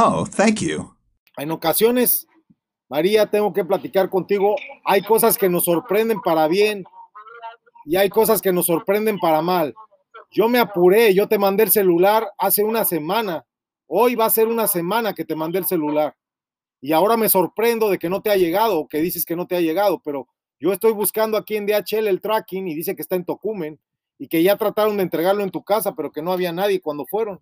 Oh, thank you. En ocasiones, María, tengo que platicar contigo. Hay cosas que nos sorprenden para bien y hay cosas que nos sorprenden para mal. Yo me apuré, yo te mandé el celular hace una semana. Hoy va a ser una semana que te mandé el celular. Y ahora me sorprendo de que no te ha llegado que dices que no te ha llegado, pero yo estoy buscando aquí en DHL el tracking y dice que está en Tocumen y que ya trataron de entregarlo en tu casa, pero que no había nadie cuando fueron.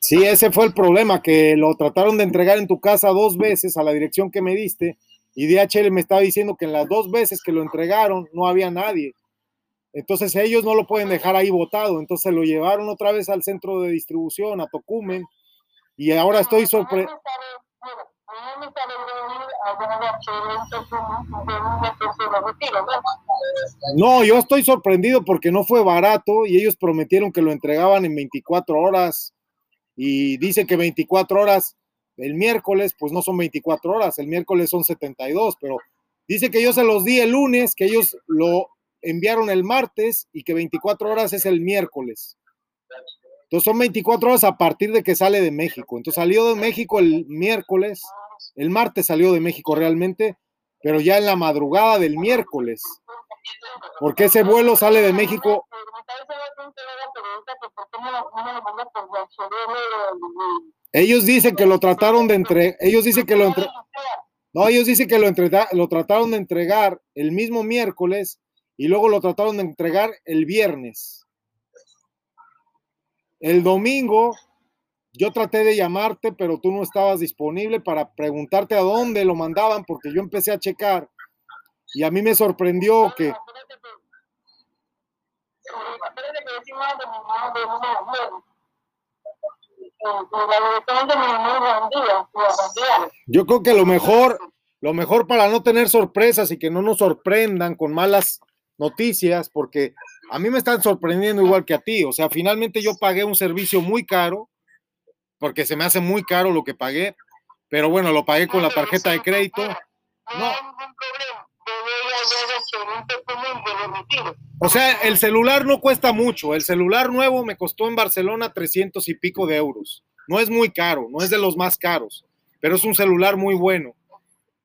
Sí, ese fue el problema, que lo trataron de entregar en tu casa dos veces a la dirección que me diste y DHL me estaba diciendo que en las dos veces que lo entregaron no había nadie. Entonces ellos no lo pueden dejar ahí botado, entonces lo llevaron otra vez al centro de distribución, a Tocumen, y ahora estoy sorprendido. No, yo estoy sorprendido porque no fue barato y ellos prometieron que lo entregaban en 24 horas y dice que 24 horas el miércoles, pues no son 24 horas, el miércoles son 72, pero dice que yo se los di el lunes, que ellos lo enviaron el martes y que 24 horas es el miércoles. Entonces son 24 horas a partir de que sale de México. Entonces salió de México el miércoles, el martes salió de México realmente, pero ya en la madrugada del miércoles. Porque ese vuelo sale de México. Ellos dicen que lo trataron de entregar, ellos dicen que lo entre... No, ellos dicen que lo, lo trataron de entregar el mismo miércoles y luego lo trataron de entregar el viernes. El domingo yo traté de llamarte, pero tú no estabas disponible para preguntarte a dónde lo mandaban, porque yo empecé a checar. Y a mí me sorprendió que... Yo creo que lo mejor, lo mejor para no tener sorpresas y que no nos sorprendan con malas noticias, porque a mí me están sorprendiendo igual que a ti. O sea, finalmente yo pagué un servicio muy caro, porque se me hace muy caro lo que pagué, pero bueno, lo pagué con la tarjeta de crédito. No. O sea, el celular no cuesta mucho. El celular nuevo me costó en Barcelona 300 y pico de euros. No es muy caro, no es de los más caros, pero es un celular muy bueno.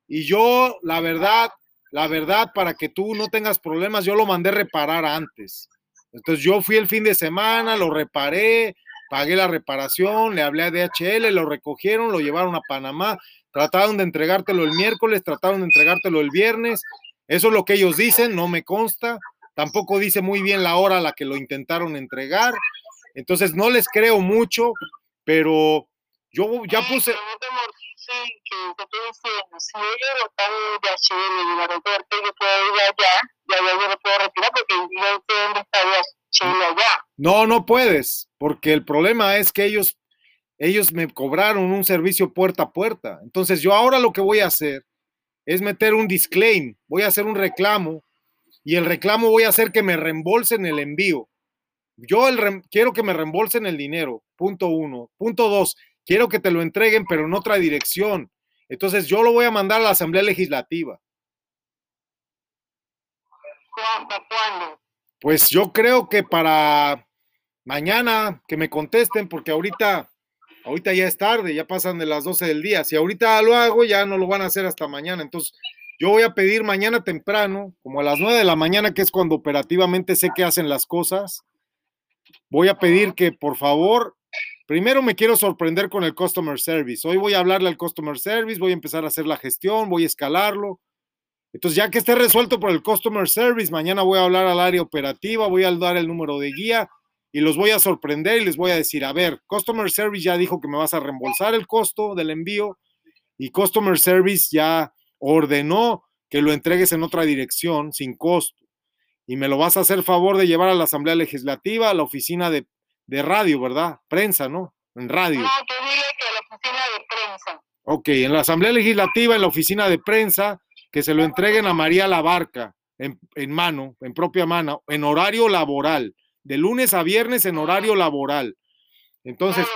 Y yo, la verdad, la verdad, para que tú no tengas problemas, yo lo mandé reparar antes. Entonces yo fui el fin de semana, lo reparé, pagué la reparación, le hablé a DHL, lo recogieron, lo llevaron a Panamá, trataron de entregártelo el miércoles, trataron de entregártelo el viernes. Eso es lo que ellos dicen, no me consta. Tampoco dice muy bien la hora a la que lo intentaron entregar. Entonces no les creo mucho, pero yo ya puse allá. No, no puedes, porque el problema es que ellos, ellos me cobraron un servicio puerta a puerta. Entonces yo ahora lo que voy a hacer es meter un disclaim, voy a hacer un reclamo y el reclamo voy a hacer que me reembolsen el envío. Yo el quiero que me reembolsen el dinero, punto uno. Punto dos, quiero que te lo entreguen, pero en otra dirección. Entonces yo lo voy a mandar a la Asamblea Legislativa. ¿Cuándo? Pues yo creo que para mañana que me contesten, porque ahorita, ahorita ya es tarde, ya pasan de las 12 del día. Si ahorita lo hago, ya no lo van a hacer hasta mañana. Entonces, yo voy a pedir mañana temprano, como a las 9 de la mañana, que es cuando operativamente sé que hacen las cosas. Voy a pedir que por favor Primero me quiero sorprender con el Customer Service. Hoy voy a hablarle al Customer Service, voy a empezar a hacer la gestión, voy a escalarlo. Entonces, ya que esté resuelto por el Customer Service, mañana voy a hablar al área operativa, voy a dar el número de guía y los voy a sorprender y les voy a decir, a ver, Customer Service ya dijo que me vas a reembolsar el costo del envío y Customer Service ya ordenó que lo entregues en otra dirección sin costo y me lo vas a hacer favor de llevar a la Asamblea Legislativa, a la oficina de de radio, ¿verdad? Prensa, ¿no? En radio. No, que dile que la oficina de prensa. Ok, en la Asamblea Legislativa, en la oficina de prensa, que se lo entreguen a María Labarca en, en mano, en propia mano, en horario laboral, de lunes a viernes en horario laboral. Entonces,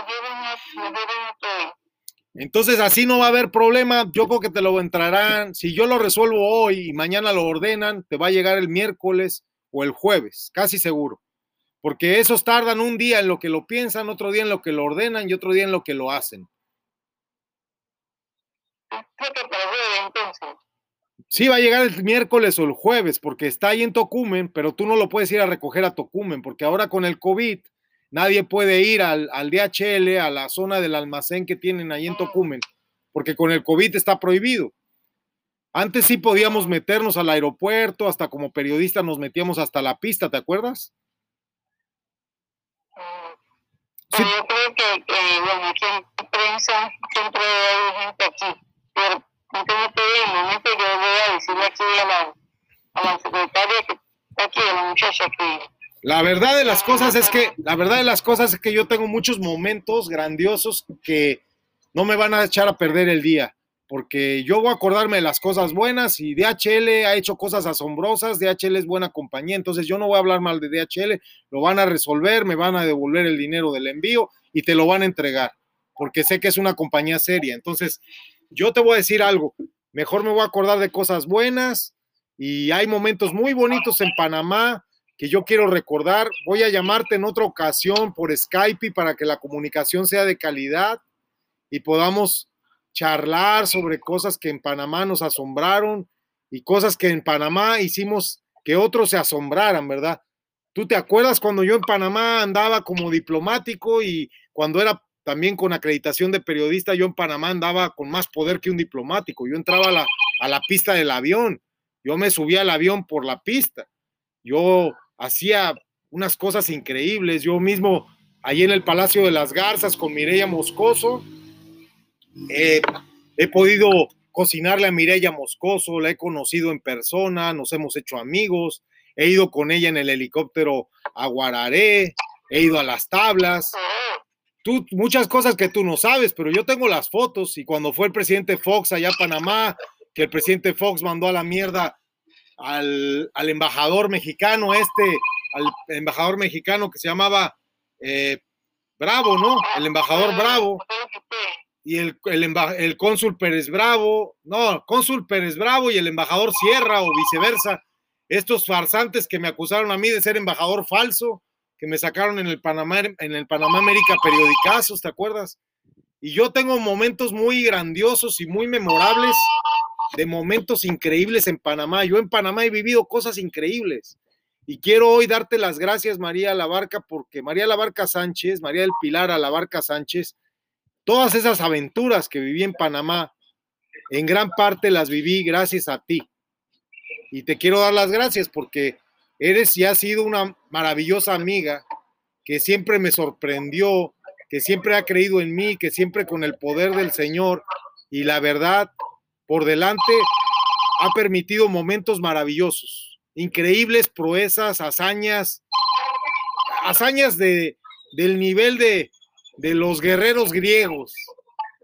Entonces así no va a haber problema. Yo creo que te lo entrarán. Si yo lo resuelvo hoy y mañana lo ordenan, te va a llegar el miércoles o el jueves, casi seguro. Porque esos tardan un día en lo que lo piensan, otro día en lo que lo ordenan y otro día en lo que lo hacen. Sí, va a llegar el miércoles o el jueves, porque está ahí en Tocumen, pero tú no lo puedes ir a recoger a Tocumen, porque ahora con el COVID nadie puede ir al, al DHL, a la zona del almacén que tienen ahí en Tocumen, porque con el COVID está prohibido. Antes sí podíamos meternos al aeropuerto, hasta como periodista nos metíamos hasta la pista, ¿te acuerdas? Sí. Yo creo que, que, bueno, aquí en prensa siempre hay gente aquí, pero no tengo que el momento yo voy a decirle la, la verdad de las cosas es que, la verdad de las cosas es que yo tengo muchos momentos grandiosos que no me van a echar a perder el día, porque yo voy a acordarme de las cosas buenas y DHL ha hecho cosas asombrosas, DHL es buena compañía, entonces yo no voy a hablar mal de DHL, lo van a resolver, me van a devolver el dinero del envío y te lo van a entregar, porque sé que es una compañía seria. Entonces, yo te voy a decir algo, mejor me voy a acordar de cosas buenas y hay momentos muy bonitos en Panamá que yo quiero recordar. Voy a llamarte en otra ocasión por Skype para que la comunicación sea de calidad y podamos charlar sobre cosas que en Panamá nos asombraron y cosas que en Panamá hicimos que otros se asombraran, ¿verdad? ¿Tú te acuerdas cuando yo en Panamá andaba como diplomático y cuando era también con acreditación de periodista, yo en Panamá andaba con más poder que un diplomático? Yo entraba a la, pista del avión, yo me subía al avión por la pista, yo hacía unas cosas increíbles. Yo mismo, allí en el Palacio de las Garzas con Mireya Moscoso, he podido cocinarle a Mireya Moscoso, la he conocido en persona, nos hemos hecho amigos, he ido con ella en el helicóptero a Guararé, he ido a las tablas. Tú, muchas cosas que tú no sabes, pero yo tengo las fotos y cuando fue el presidente Fox allá a Panamá, que el presidente Fox mandó a la mierda al, embajador mexicano este, al embajador mexicano que se llamaba eh, Bravo, ¿no? El embajador Bravo. Y el, el, el cónsul Pérez Bravo, no, cónsul Pérez Bravo y el embajador Sierra o viceversa. Estos farsantes que me acusaron a mí de ser embajador falso, que me sacaron en el Panamá, en el Panamá América periodicazos, ¿te acuerdas? Y yo tengo momentos muy grandiosos y muy memorables de momentos increíbles en Panamá. Yo en Panamá he vivido cosas increíbles. Y quiero hoy darte las gracias, María Labarca, porque María Labarca Sánchez, María del Pilar a Labarca Sánchez, todas esas aventuras que viví en Panamá, en gran parte las viví gracias a ti. Y te quiero dar las gracias porque eres y has sido una maravillosa amiga que siempre me sorprendió, que siempre ha creído en mí, que siempre con el poder del Señor y la verdad por delante ha permitido momentos maravillosos, increíbles proezas, hazañas, hazañas de, del nivel de, de los guerreros griegos.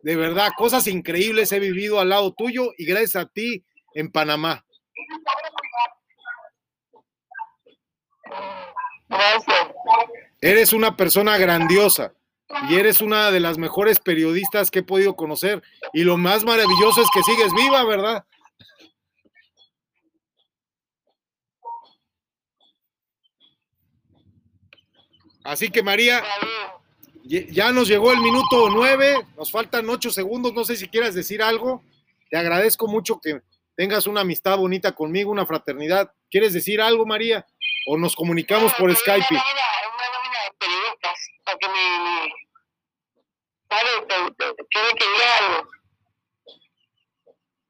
De verdad, cosas increíbles he vivido al lado tuyo y gracias a ti en Panamá. Eres una persona grandiosa y eres una de las mejores periodistas que he podido conocer. Y lo más maravilloso es que sigues viva, ¿verdad? Así que María, ya nos llegó el minuto nueve, nos faltan ocho segundos, no sé si quieras decir algo. Te agradezco mucho que tengas una amistad bonita conmigo, una fraternidad. ¿Quieres decir algo, María? ¿O nos comunicamos por Skype?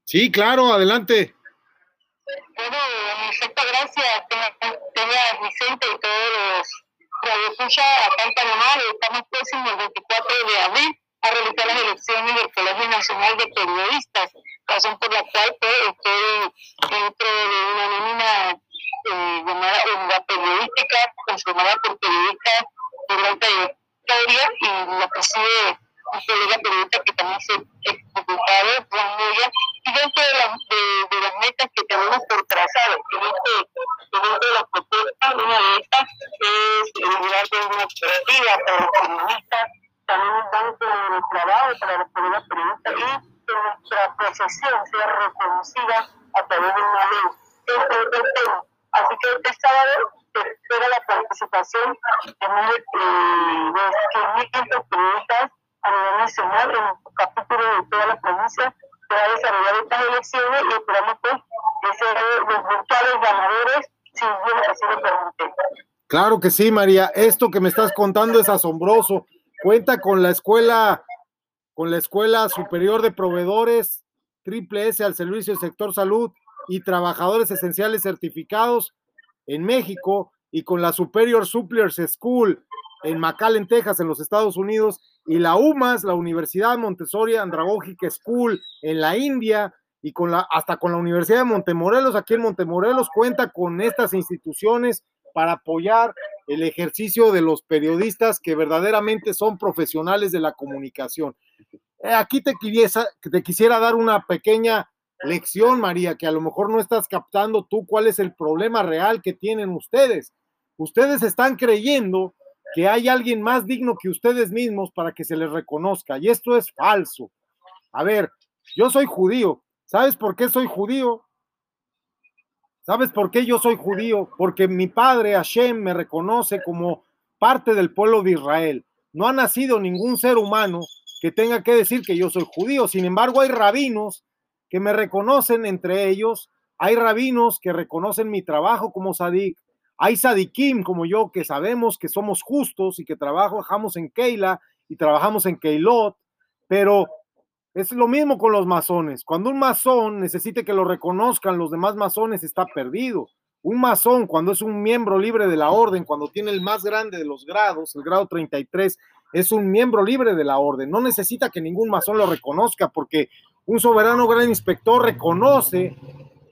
Sí, claro, adelante. Bueno, muchas gracias. Tenía Vicente y todos los escucha acá en Panamá. Estamos próximos el 24 de abril a realizar las elecciones del Colegio Nacional de Periodistas, razón por la que sí, María. Esto que me estás contando es asombroso. Cuenta con la escuela, con la Escuela Superior de Proveedores Triple S al servicio del sector salud y trabajadores esenciales certificados en México y con la Superior Suppliers School en McAllen, Texas, en los Estados Unidos, y la UMAS, la Universidad Montessori Andragogic School en la India, y con la, hasta con la Universidad de Montemorelos, aquí en Montemorelos, cuenta con estas instituciones para apoyar el ejercicio de los periodistas que verdaderamente son profesionales de la comunicación. Eh, aquí te quisiera, te quisiera dar una pequeña lección, María, que a lo mejor no estás captando tú cuál es el problema real que tienen ustedes. Ustedes están creyendo que hay alguien más digno que ustedes mismos para que se les reconozca. Y esto es falso. A ver, yo soy judío. ¿Sabes por qué soy judío? ¿Sabes por qué yo soy judío? Porque mi padre Hashem me reconoce como parte del pueblo de Israel. No ha nacido ningún ser humano que tenga que decir que yo soy judío. Sin embargo, hay rabinos que me reconocen entre ellos. Hay rabinos que reconocen mi trabajo como sadik. Hay sadikim como yo que sabemos que somos justos y que trabajamos en Keila y trabajamos en Keilot, pero es lo mismo con los masones. Cuando un masón necesite que lo reconozcan los demás masones, está perdido. Un masón, cuando es un miembro libre de la orden, cuando tiene el más grande de los grados, el grado 33, es un miembro libre de la orden. No necesita que ningún masón lo reconozca porque un soberano gran inspector reconoce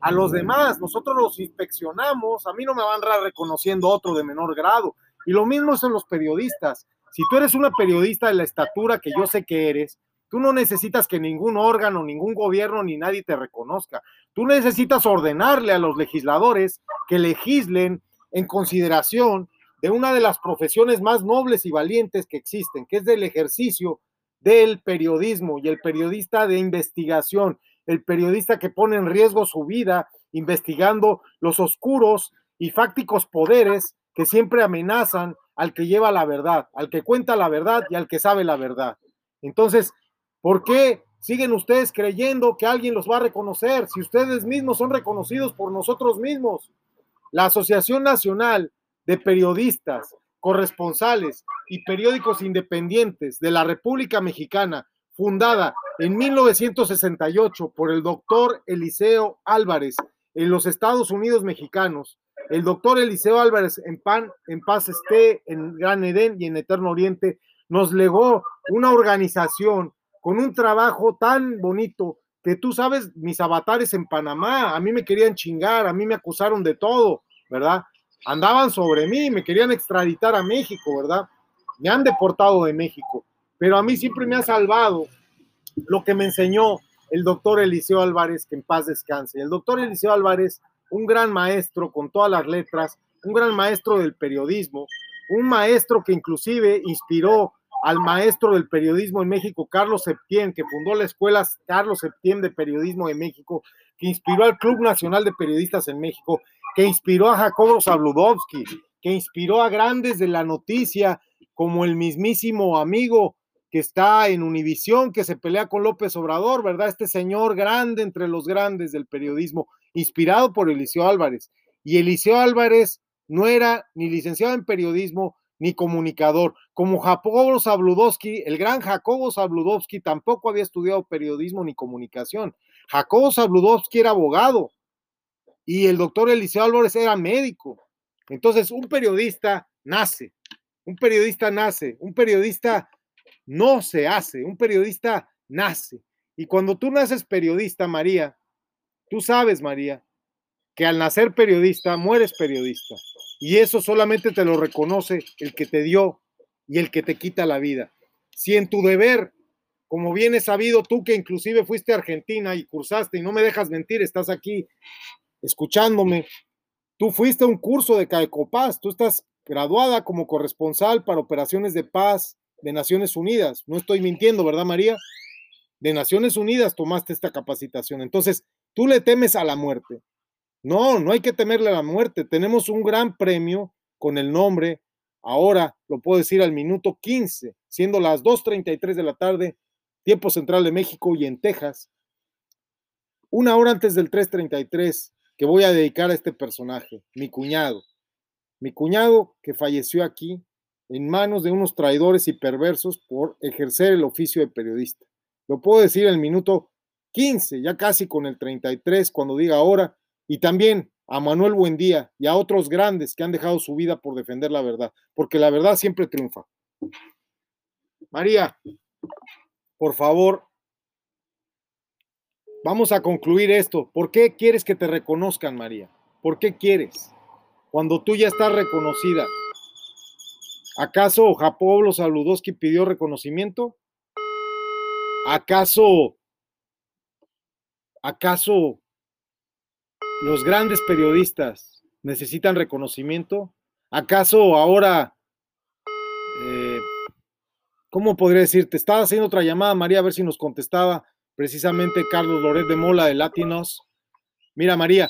a los demás, nosotros los inspeccionamos, a mí no me van a reconociendo otro de menor grado. Y lo mismo son los periodistas. Si tú eres una periodista de la estatura que yo sé que eres, tú no necesitas que ningún órgano, ningún gobierno ni nadie te reconozca. Tú necesitas ordenarle a los legisladores que legislen en consideración de una de las profesiones más nobles y valientes que existen, que es del ejercicio del periodismo y el periodista de investigación el periodista que pone en riesgo su vida investigando los oscuros y fácticos poderes que siempre amenazan al que lleva la verdad, al que cuenta la verdad y al que sabe la verdad. Entonces, ¿por qué siguen ustedes creyendo que alguien los va a reconocer si ustedes mismos son reconocidos por nosotros mismos? La Asociación Nacional de Periodistas, Corresponsales y Periódicos Independientes de la República Mexicana fundada en 1968 por el doctor Eliseo Álvarez en los Estados Unidos mexicanos. El doctor Eliseo Álvarez, en, pan, en paz esté, en Gran Edén y en Eterno Oriente, nos legó una organización con un trabajo tan bonito que tú sabes, mis avatares en Panamá, a mí me querían chingar, a mí me acusaron de todo, ¿verdad? Andaban sobre mí, me querían extraditar a México, ¿verdad? Me han deportado de México pero a mí siempre me ha salvado lo que me enseñó el doctor Eliseo Álvarez, que en paz descanse. El doctor Eliseo Álvarez, un gran maestro con todas las letras, un gran maestro del periodismo, un maestro que inclusive inspiró al maestro del periodismo en México, Carlos Septién, que fundó la escuela Carlos Septién de Periodismo de México, que inspiró al Club Nacional de Periodistas en México, que inspiró a Jacobo Zabludovsky, que inspiró a grandes de la noticia como el mismísimo amigo que está en Univisión, que se pelea con López Obrador, ¿verdad? Este señor grande entre los grandes del periodismo, inspirado por Eliseo Álvarez. Y Eliseo Álvarez no era ni licenciado en periodismo ni comunicador. Como Jacobo Zabludowski, el gran Jacobo Zabludowski tampoco había estudiado periodismo ni comunicación. Jacobo Zabludowski era abogado y el doctor Eliseo Álvarez era médico. Entonces, un periodista nace, un periodista nace, un periodista no se hace, un periodista nace. Y cuando tú naces periodista, María, tú sabes, María, que al nacer periodista, mueres periodista. Y eso solamente te lo reconoce el que te dio y el que te quita la vida. Si en tu deber, como bien es sabido tú que inclusive fuiste a Argentina y cursaste, y no me dejas mentir, estás aquí escuchándome, tú fuiste a un curso de Caecopaz, tú estás graduada como corresponsal para operaciones de paz de Naciones Unidas. No estoy mintiendo, ¿verdad, María? de Naciones Unidas tomaste esta capacitación. Entonces, tú le temes a la muerte. No, no hay que temerle a la muerte. Tenemos un gran premio con el nombre, ahora lo puedo decir al minuto 15, siendo las 2.33 de la tarde, tiempo central de México y en Texas, una hora antes del 3.33 que voy a dedicar a este personaje, mi cuñado. Mi cuñado que falleció aquí en manos de unos traidores y perversos por ejercer el oficio de periodista. Lo puedo decir el minuto 15, ya casi con el 33, cuando diga ahora, y también a Manuel Buendía y a otros grandes que han dejado su vida por defender la verdad, porque la verdad siempre triunfa. María, por favor, vamos a concluir esto. ¿Por qué quieres que te reconozcan, María? ¿Por qué quieres? Cuando tú ya estás reconocida. ¿Acaso Japoblo Saludowski pidió reconocimiento? ¿Acaso, acaso los grandes periodistas necesitan reconocimiento? ¿Acaso ahora, eh, cómo podría decirte? Estaba haciendo otra llamada, María, a ver si nos contestaba precisamente Carlos Loret de Mola de Latinos. Mira, María,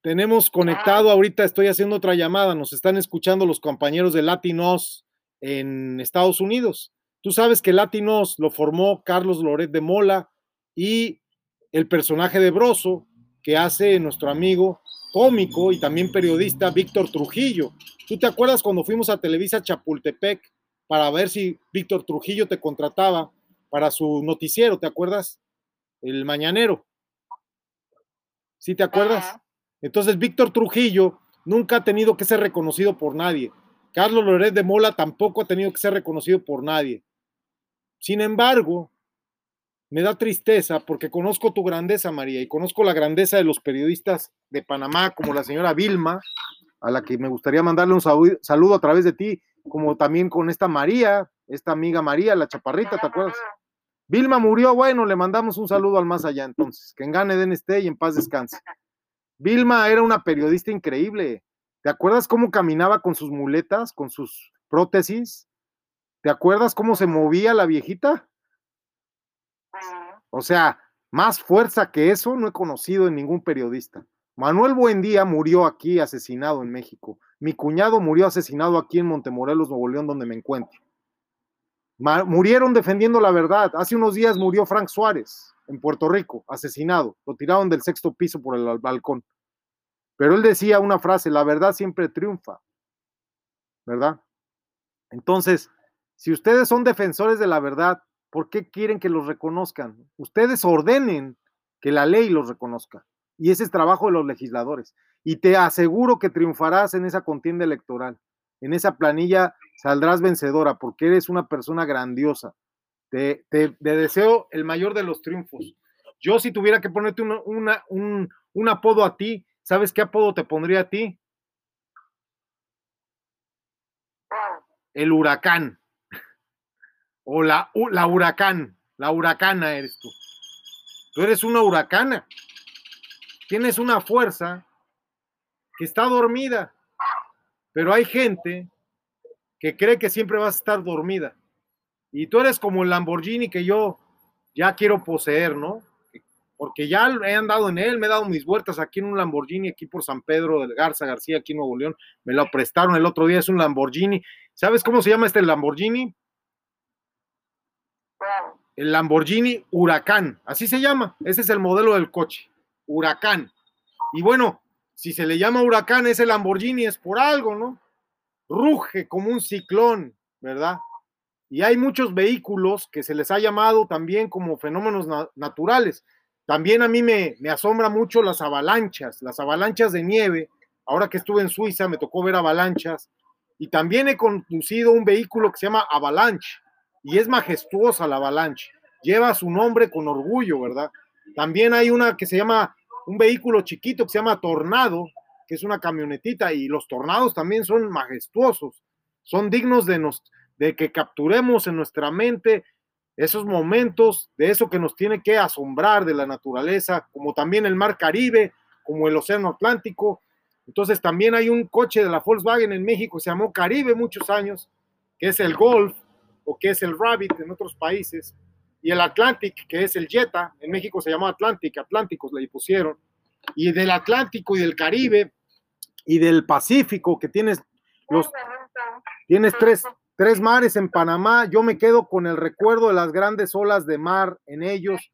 tenemos conectado ahorita, estoy haciendo otra llamada, nos están escuchando los compañeros de Latinos en Estados Unidos. Tú sabes que Latinos lo formó Carlos Loret de Mola y el personaje de Broso que hace nuestro amigo cómico y también periodista Víctor Trujillo. ¿Tú te acuerdas cuando fuimos a Televisa Chapultepec para ver si Víctor Trujillo te contrataba para su noticiero? ¿Te acuerdas? El mañanero. ¿Sí te acuerdas? Entonces, Víctor Trujillo nunca ha tenido que ser reconocido por nadie. Carlos Loret de Mola tampoco ha tenido que ser reconocido por nadie. Sin embargo, me da tristeza porque conozco tu grandeza, María, y conozco la grandeza de los periodistas de Panamá, como la señora Vilma, a la que me gustaría mandarle un saludo a través de ti, como también con esta María, esta amiga María, la chaparrita, ¿te acuerdas? Vilma murió, bueno, le mandamos un saludo al más allá entonces, que en gane den esté y en paz descanse. Vilma era una periodista increíble. ¿Te acuerdas cómo caminaba con sus muletas, con sus prótesis? ¿Te acuerdas cómo se movía la viejita? O sea, más fuerza que eso no he conocido en ningún periodista. Manuel Buendía murió aquí asesinado en México. Mi cuñado murió asesinado aquí en Montemorelos, Nuevo León, donde me encuentro. murieron defendiendo la verdad. Hace unos días murió Frank Suárez en Puerto Rico, asesinado. Lo tiraron del sexto piso por el balcón. Pero él decía una frase, la verdad siempre triunfa. ¿Verdad? Entonces, si ustedes son defensores de la verdad, ¿por qué quieren que los reconozcan? Ustedes ordenen que la ley los reconozca. Y ese es trabajo de los legisladores. Y te aseguro que triunfarás en esa contienda electoral. En esa planilla saldrás vencedora porque eres una persona grandiosa. Te, deseo el mayor de los triunfos. Yo si tuviera que ponerte un, un apodo a ti, ¿sabes qué apodo te pondría a ti? El huracán. O la, la huracán. La huracana eres tú. Tú eres una huracana. Tienes una fuerza que está dormida. Pero hay gente que cree que siempre vas a estar dormida. Y tú eres como el Lamborghini que yo ya quiero poseer, ¿no? Porque ya he andado en él, me he dado mis vueltas aquí en un Lamborghini, aquí por San Pedro del Garza García, aquí en Nuevo León. Me lo prestaron el otro día, es un Lamborghini. ¿Sabes cómo se llama este Lamborghini? El Lamborghini Huracán, así se llama. Ese es el modelo del coche, Huracán. Y bueno, si se le llama Huracán, ese Lamborghini es por algo, ¿no? Ruge como un ciclón, ¿verdad? Y hay muchos vehículos que se les ha llamado también como fenómenos naturales. También a mí me, me asombra mucho las avalanchas, las avalanchas de nieve. Ahora que estuve en Suiza me tocó ver avalanchas. Y también he conducido un vehículo que se llama Avalanche. Y es majestuosa la Avalanche. Lleva su nombre con orgullo, ¿verdad? También hay una que se llama, un vehículo chiquito que se llama Tornado, que es una camionetita. Y los tornados también son majestuosos. Son dignos de, nos, de que capturemos en nuestra mente esos momentos de eso que nos tiene que asombrar de la naturaleza, como también el mar Caribe, como el Océano Atlántico. Entonces también hay un coche de la Volkswagen en México, se llamó Caribe muchos años, que es el Golf o que es el Rabbit en otros países. y el Atlantic, que es el Jetta, en México se llama Atlantic, Atlánticos le pusieron, y del Atlántico y del Caribe y del Pacífico, que tienes los tienes tres, tres mares en Panamá, yo me quedo con el recuerdo de las grandes olas de mar en ellos,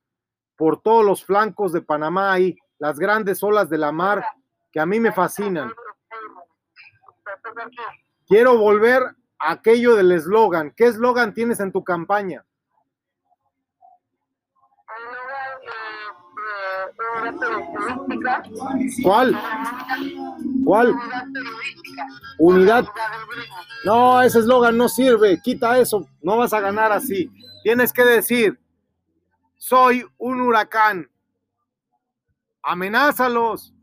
por todos los flancos de Panamá ahí, las grandes olas de la mar que a mí me fascinan. Quiero volver aquello del eslogan. ¿Qué eslogan tienes en tu campaña? ¿Cuál? ¿Cuál? Unidad. No, ese eslogan no sirve. Quita eso. No vas a ganar así. Tienes que decir, soy un huracán. Amenázalos.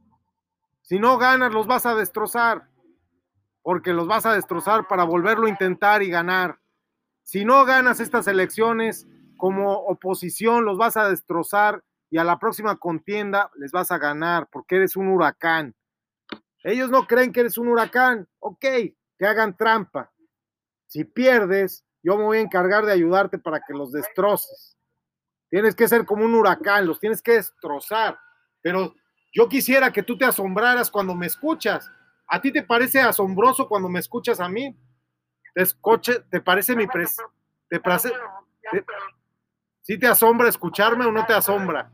Si no ganas, los vas a destrozar. Porque los vas a destrozar para volverlo a intentar y ganar. Si no ganas estas elecciones, como oposición los vas a destrozar y a la próxima contienda les vas a ganar porque eres un huracán. Ellos no creen que eres un huracán. Ok, que hagan trampa. Si pierdes, yo me voy a encargar de ayudarte para que los destroces. Tienes que ser como un huracán, los tienes que destrozar. Pero yo quisiera que tú te asombraras cuando me escuchas. ¿A ti te parece asombroso cuando me escuchas a mí? ¿Te, te parece mi pres... ¿Te parece... ¿Sí te asombra escucharme o no te asombra?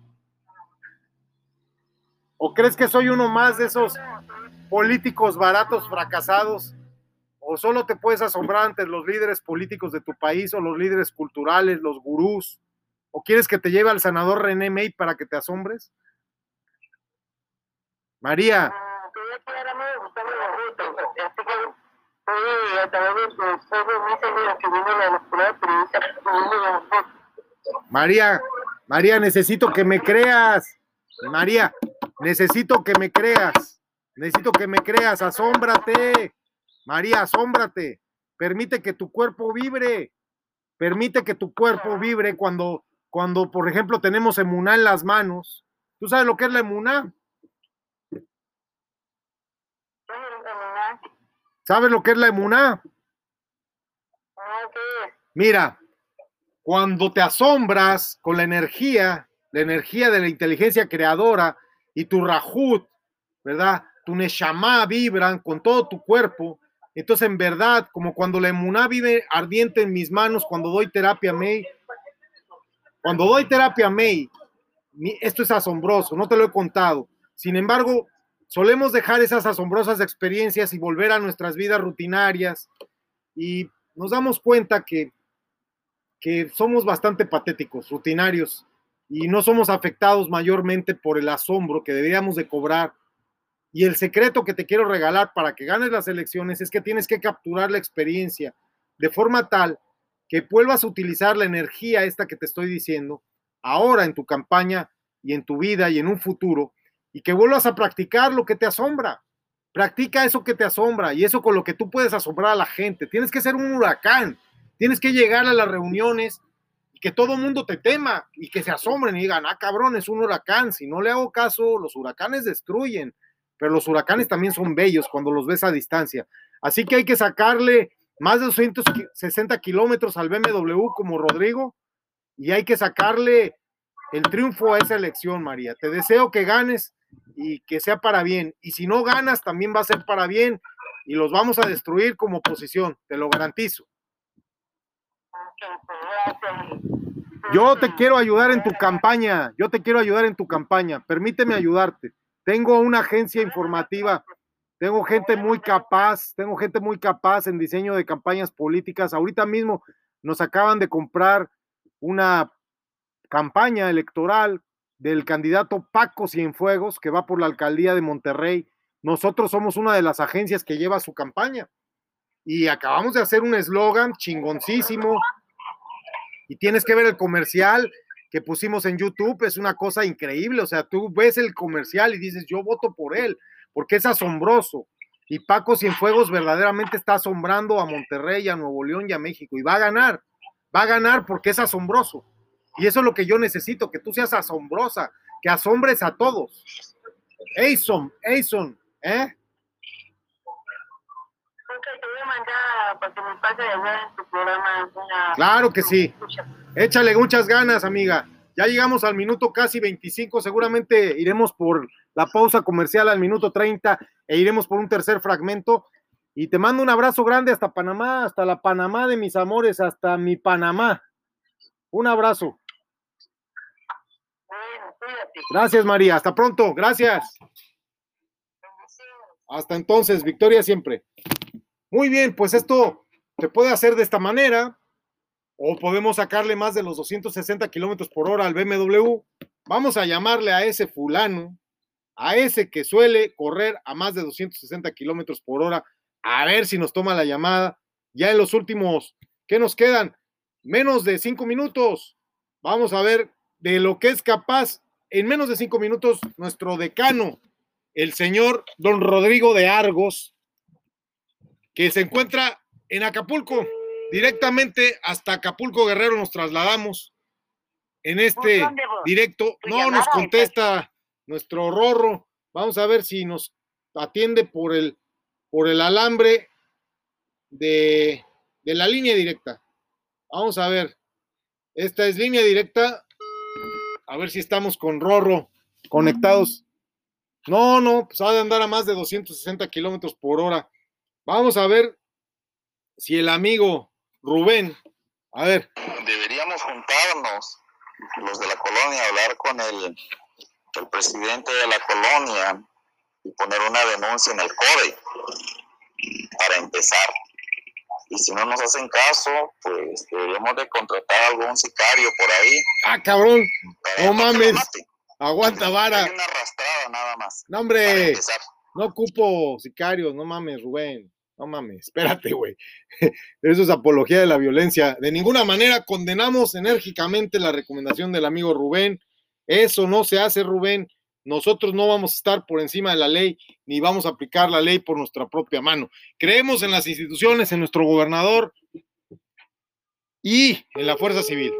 ¿O crees que soy uno más de esos políticos baratos fracasados? ¿O solo te puedes asombrar ante los líderes políticos de tu país o los líderes culturales, los gurús? ¿O quieres que te lleve al senador René May para que te asombres? María. María, María, necesito que me creas. María, necesito que me creas. Necesito que me creas. Asómbrate. María, asómbrate. Permite que tu cuerpo vibre. Permite que tu cuerpo vibre cuando, cuando por ejemplo, tenemos emuná en las manos. ¿Tú sabes lo que es la emuná? ¿Sabes lo que es la emuná? Mira, cuando te asombras con la energía, la energía de la inteligencia creadora y tu rajut, ¿verdad? Tu neshama vibran con todo tu cuerpo. Entonces, en verdad, como cuando la emuná vive ardiente en mis manos cuando doy terapia May, cuando doy terapia May, esto es asombroso, no te lo he contado. Sin embargo, solemos dejar esas asombrosas experiencias y volver a nuestras vidas rutinarias y nos damos cuenta que que somos bastante patéticos, rutinarios, y no somos afectados mayormente por el asombro que deberíamos de cobrar. Y el secreto que te quiero regalar para que ganes las elecciones es que tienes que capturar la experiencia de forma tal que vuelvas a utilizar la energía esta que te estoy diciendo ahora en tu campaña y en tu vida y en un futuro y que vuelvas a practicar lo que te asombra. Practica eso que te asombra y eso con lo que tú puedes asombrar a la gente. Tienes que ser un huracán. Tienes que llegar a las reuniones y que todo el mundo te tema y que se asombren y digan, ah, cabrón, es un huracán. Si no le hago caso, los huracanes destruyen, pero los huracanes también son bellos cuando los ves a distancia. Así que hay que sacarle más de 260 kilómetros al BMW como Rodrigo y hay que sacarle el triunfo a esa elección, María. Te deseo que ganes y que sea para bien. Y si no ganas, también va a ser para bien y los vamos a destruir como oposición, te lo garantizo. Yo te quiero ayudar en tu campaña, yo te quiero ayudar en tu campaña, permíteme ayudarte. Tengo una agencia informativa, tengo gente muy capaz, tengo gente muy capaz en diseño de campañas políticas. Ahorita mismo nos acaban de comprar una campaña electoral del candidato Paco Cienfuegos, que va por la alcaldía de Monterrey. Nosotros somos una de las agencias que lleva su campaña. Y acabamos de hacer un eslogan chingoncísimo, y tienes que ver el comercial que pusimos en YouTube, es una cosa increíble, o sea, tú ves el comercial y dices, yo voto por él, porque es asombroso. Y Paco Cienfuegos verdaderamente está asombrando a Monterrey, a Nuevo León y a México, y va a ganar, va a ganar porque es asombroso. Y eso es lo que yo necesito, que tú seas asombrosa, que asombres a todos. Ason, Ason, ¿eh? claro que sí. Échale muchas ganas, amiga. Ya llegamos al minuto casi 25, seguramente iremos por la pausa comercial al minuto 30 e iremos por un tercer fragmento. Y te mando un abrazo grande hasta Panamá, hasta la Panamá de mis amores, hasta mi Panamá. Un abrazo. Gracias, María. Hasta pronto. Gracias. Hasta entonces, victoria siempre. Muy bien, pues esto se puede hacer de esta manera o podemos sacarle más de los 260 kilómetros por hora al BMW. Vamos a llamarle a ese fulano, a ese que suele correr a más de 260 kilómetros por hora, a ver si nos toma la llamada. Ya en los últimos, ¿qué nos quedan? Menos de cinco minutos. Vamos a ver de lo que es capaz en menos de cinco minutos nuestro decano, el señor don Rodrigo de Argos, que se encuentra en Acapulco. Directamente hasta Acapulco Guerrero nos trasladamos en este directo. No nos contesta nuestro Rorro. Vamos a ver si nos atiende por el, por el alambre de, de la línea directa. Vamos a ver. Esta es línea directa. A ver si estamos con Rorro conectados. No, no, pues ha de andar a más de 260 kilómetros por hora. Vamos a ver si el amigo Rubén, a ver. Deberíamos juntarnos, los de la colonia, hablar con el, el presidente de la colonia y poner una denuncia en el CODE para empezar. Y si no nos hacen caso, pues deberíamos de contratar a algún sicario por ahí. Ah, cabrón. No mames. Aguanta vara. una arrastrada nada más. No, hombre. No ocupo sicarios, no mames, Rubén. No mames, espérate, güey. Eso es apología de la violencia. De ninguna manera condenamos enérgicamente la recomendación del amigo Rubén. Eso no se hace, Rubén. Nosotros no vamos a estar por encima de la ley ni vamos a aplicar la ley por nuestra propia mano. Creemos en las instituciones, en nuestro gobernador y en la Fuerza Civil.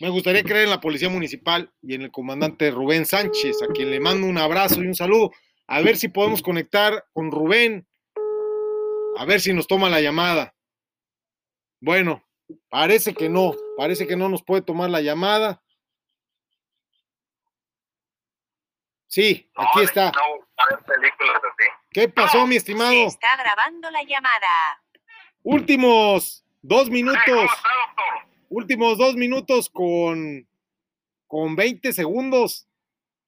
Me gustaría creer en la Policía Municipal y en el comandante Rubén Sánchez, a quien le mando un abrazo y un saludo. A ver si podemos conectar con Rubén a ver si nos toma la llamada. Bueno, parece que no, parece que no nos puede tomar la llamada. Sí, aquí está. ¿Qué pasó, mi estimado? está grabando la llamada. Últimos dos minutos. Últimos dos minutos con, con 20 segundos.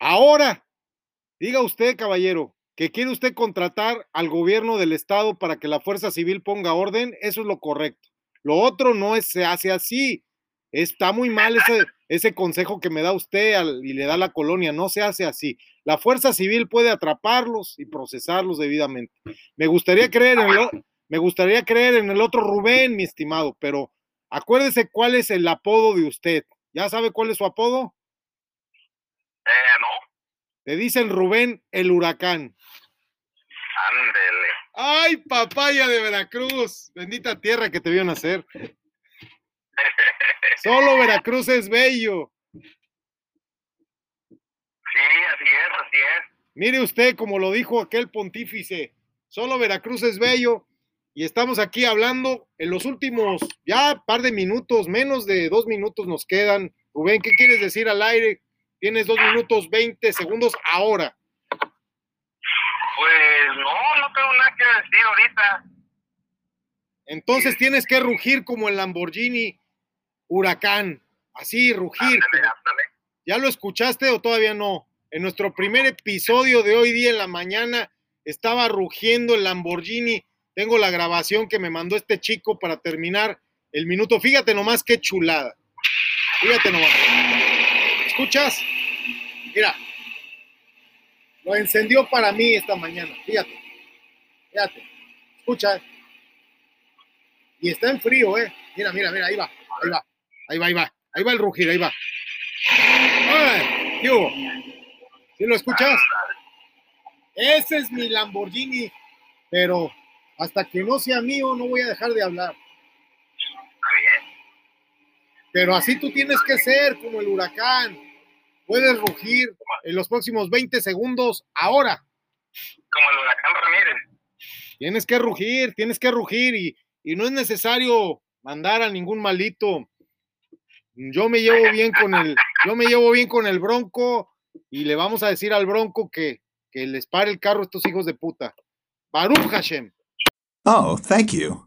Ahora, diga usted, caballero, que quiere usted contratar al gobierno del estado para que la fuerza civil ponga orden, eso es lo correcto. Lo otro no es, se hace así. Está muy mal ese, ese consejo que me da usted y le da la colonia, no se hace así. La fuerza civil puede atraparlos y procesarlos debidamente. Me gustaría creer en lo, me gustaría creer en el otro Rubén, mi estimado, pero acuérdese cuál es el apodo de usted. ¿Ya sabe cuál es su apodo? Eh, no. Le dicen Rubén el huracán. Ándele. Ay, papaya de Veracruz. Bendita tierra que te vio nacer. Solo Veracruz es bello. Sí, así es, así es. Mire usted, como lo dijo aquel pontífice, solo Veracruz es bello. Y estamos aquí hablando en los últimos ya par de minutos, menos de dos minutos nos quedan. Rubén, ¿qué quieres decir al aire? Tienes dos minutos veinte segundos ahora. Pues no, no tengo nada que decir ahorita. Entonces tienes que rugir como el Lamborghini Huracán. Así, rugir. ¿Ya lo escuchaste o todavía no? En nuestro primer episodio de hoy día en la mañana estaba rugiendo el Lamborghini. Tengo la grabación que me mandó este chico para terminar el minuto. Fíjate nomás qué chulada. Fíjate nomás. ¿Escuchas? Mira. Lo encendió para mí esta mañana. Fíjate. Fíjate. Escucha. Y está en frío, ¿eh? Mira, mira, mira, ahí va. Ahí va. Ahí va, ahí va. Ahí va el rugir, ahí va. ¡Ay! ¿Qué hubo? ¿Sí lo escuchas? Ese es mi Lamborghini. Pero hasta que no sea mío, no voy a dejar de hablar. Pero así tú tienes que ser como el huracán. Puedes rugir en los próximos 20 segundos ahora. Como el huracán Ramírez. Tienes que rugir, tienes que rugir y, y no es necesario mandar a ningún malito. Yo me llevo bien con el, yo me llevo bien con el Bronco y le vamos a decir al Bronco que, que les pare el carro a estos hijos de puta. Baruch Hashem. Oh, thank you.